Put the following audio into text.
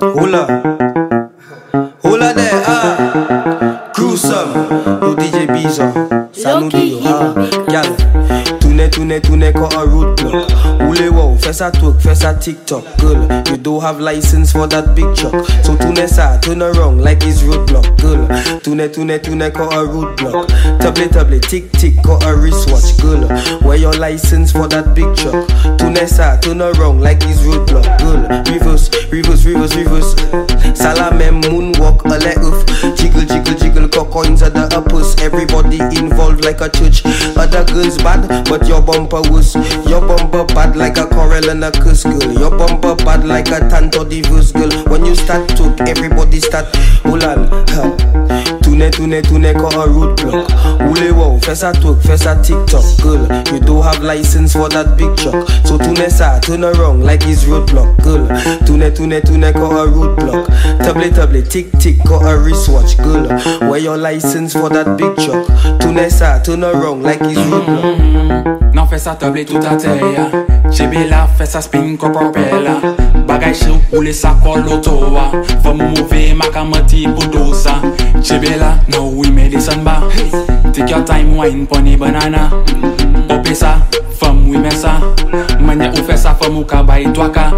Hola. Hola there, ah. Gruesome. Yo DJ. Ça nous ah. Gal. Tourne, tourne, tourne, got a roadblock. Oule wow, fais ça twerk, fais ça TikTok. Girl, you don't have license for that big truck. So tourne ça, turn around like it's roadblock. Girl, tourne, tourne, tourne, got a roadblock. Table, table, tick, tick, got a wristwatch. Girl, where your license for that big truck? Tourne ça, turn around like it's roadblock. Girl, reverse, reverse, reverse, reverse. Salame, coins at the uppers. Everybody involved like a church. Other girls bad, but your bumper was. Your bumper bad like a coral and a cuss girl. Your bumper bad like a tanto divorce girl. When you start to, everybody start. On, huh. tune, tourne, tourne, got a roadblock. Oule wow, fais ça twerk, fais ça TikTok. Girl, you don't have license for that big truck. So tourne ça, turn around like it's roadblock. Girl, tune, tourne, tune, got a roadblock. Table table tick tick got a wristwatch girl Where your license for that big truck. Tourne sa ah, turn around like it's roadblock Nan fè sa table tout a teya Jebe la fè sa spin ko propela eh, Bagay chou koule sa kol lotowa Fè mou mouve maka mati budosa Jebe la nou we medicine ba Take your time wine pon banana. Ope sa fè mou ime sa Manye ou fè sa fè mou ka bay twaka